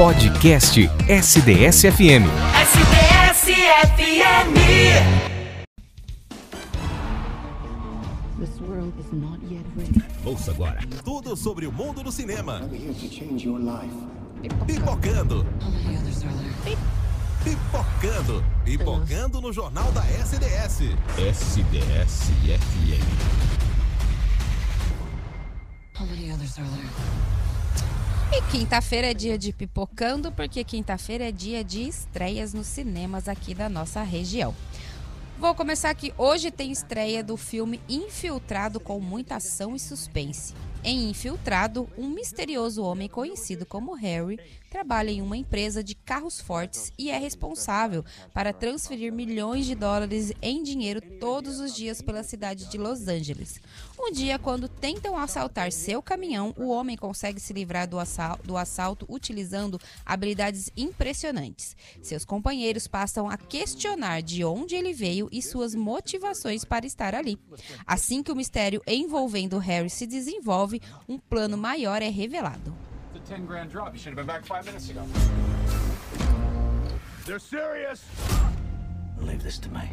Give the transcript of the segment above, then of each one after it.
Podcast SDS-FM. SDS-FM. This world is not yet ready. Ouça agora tudo sobre o mundo do cinema. Pipocando. Pipocando. Pipocando no Jornal da SDS. SDS-FM. How many others are there? Quinta-feira é dia de pipocando, porque quinta-feira é dia de estreias nos cinemas aqui da nossa região. Vou começar aqui. Hoje tem estreia do filme Infiltrado com muita ação e suspense. Em Infiltrado, um misterioso homem conhecido como Harry trabalha em uma empresa de carros fortes e é responsável para transferir milhões de dólares em dinheiro todos os dias pela cidade de Los Angeles. Um dia, quando tentam assaltar seu caminhão, o homem consegue se livrar do, assal do assalto utilizando habilidades impressionantes. Seus companheiros passam a questionar de onde ele veio e suas motivações para estar ali. Assim que o mistério envolvendo Harry se desenvolve, um plano maior é revelado. It's a 10 grand drop. You should have been back five minutes ago. They're serious. Leave this to me.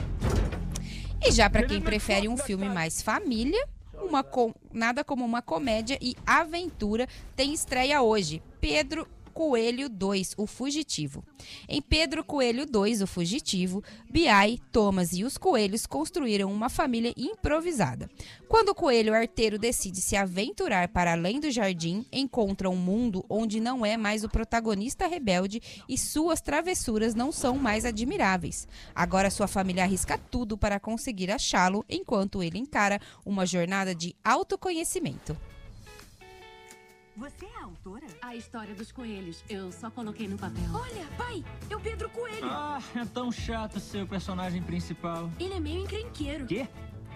E já para quem prefere um filme mais família, uma com- nada como uma comédia e aventura tem estreia hoje. Pedro Coelho 2, O Fugitivo. Em Pedro Coelho 2, O Fugitivo, Biai, Thomas e os coelhos construíram uma família improvisada. Quando o coelho arteiro decide se aventurar para além do jardim, encontra um mundo onde não é mais o protagonista rebelde e suas travessuras não são mais admiráveis. Agora sua família arrisca tudo para conseguir achá-lo, enquanto ele encara uma jornada de autoconhecimento. Você é a autora? A história dos coelhos. Eu só coloquei no papel. Olha, pai, é o Pedro Coelho. Ah, é tão chato ser o personagem principal. Ele é meio encrenqueiro. Quê?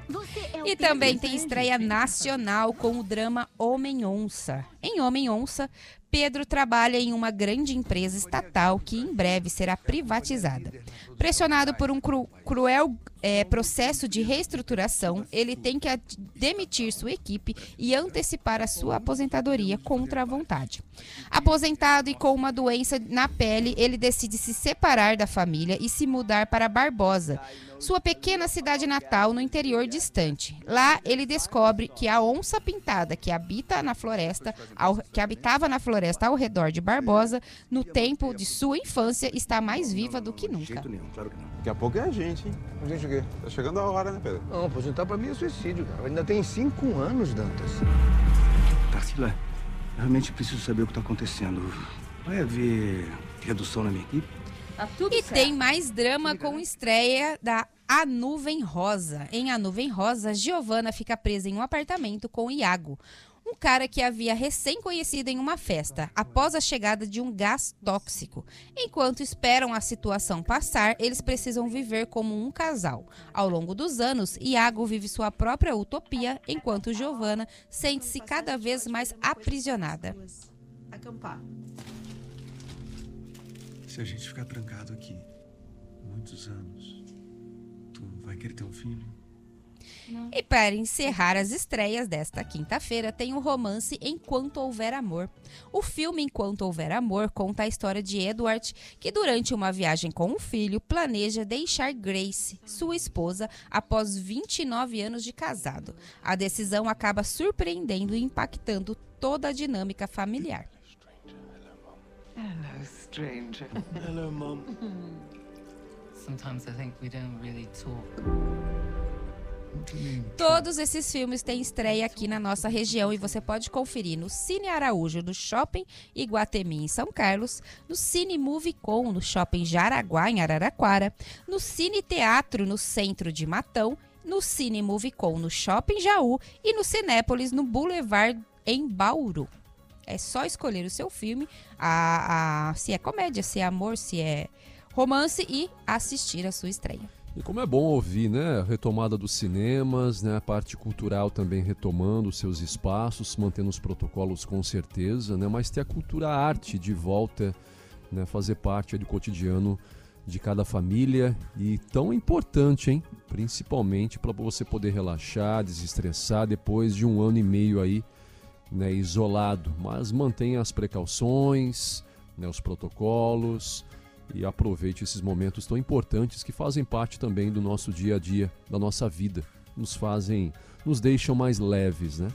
Você é o E Pedro também tem estreia nacional com o drama Homem-Onça. Em Homem-Onça, Pedro trabalha em uma grande empresa estatal que em breve será privatizada. Pressionado por um cru- cruel eh, processo de reestruturação, ele tem que demitir sua equipe e antecipar a sua aposentadoria contra a vontade. Aposentado e com uma doença na pele, ele decide se separar da família e se mudar para Barbosa, sua pequena cidade natal no interior distante. Lá ele descobre que a onça pintada que habita na floresta, ao- que habitava na floresta ao redor de Barbosa, no tempo de sua infância, está mais viva do que nunca. jeito nenhum, claro que não. Daqui a pouco é a gente, hein? A gente o quê? Tá chegando a hora, né, Pedro? Não, aposentar pra mim é suicídio, cara. Ainda tem cinco anos, Dantas. Tarsila, eu realmente preciso saber o que tá acontecendo. Vai haver redução na minha equipe? Tá tudo E certo. tem mais drama com estreia da A Nuvem Rosa. Em A Nuvem Rosa, Giovanna fica presa em um apartamento com Iago, um cara que havia recém conhecido em uma festa, após a chegada de um gás tóxico. Enquanto esperam a situação passar, eles precisam viver como um casal. Ao longo dos anos, Iago vive sua própria utopia, enquanto Giovanna sente-se cada vez mais aprisionada. Acampar. Se a gente ficar trancado aqui muitos anos, tu vai querer ter um filho? E para encerrar as estreias desta quinta-feira, tem o romance Enquanto Houver Amor. O filme Enquanto Houver Amor conta a história de Edward, que durante uma viagem com o filho planeja deixar Grace, sua esposa, após 29 anos de casado. A decisão acaba surpreendendo e impactando toda a dinâmica familiar. Hello, stranger. Hello, mom. Sometimes I think we don't really talk. Todos esses filmes têm estreia aqui na nossa região e você pode conferir no Cine Araújo do Shopping Iguatemi em São Carlos, no Cine Movie Com no Shopping Jaraguá em Araraquara, no Cine Teatro no centro de Matão, no Cine Movie Com no Shopping Jaú e no Cinépolis no Boulevard em Bauru. É só escolher o seu filme, a, a- se é comédia, se é amor, se é romance e assistir a sua estreia. E como é bom ouvir, né? A retomada dos cinemas, né? A parte cultural também retomando os seus espaços, mantendo os protocolos com certeza, né? Mas ter a cultura a arte de volta, né? Fazer parte do cotidiano de cada família e tão importante, hein? Principalmente para você poder relaxar, desestressar depois de um ano e meio aí, né? Isolado. Mas mantenha as precauções, né, os protocolos e aproveite esses momentos tão importantes que fazem parte também do nosso dia a dia, da nossa vida, nos fazem, nos deixam mais leves, né?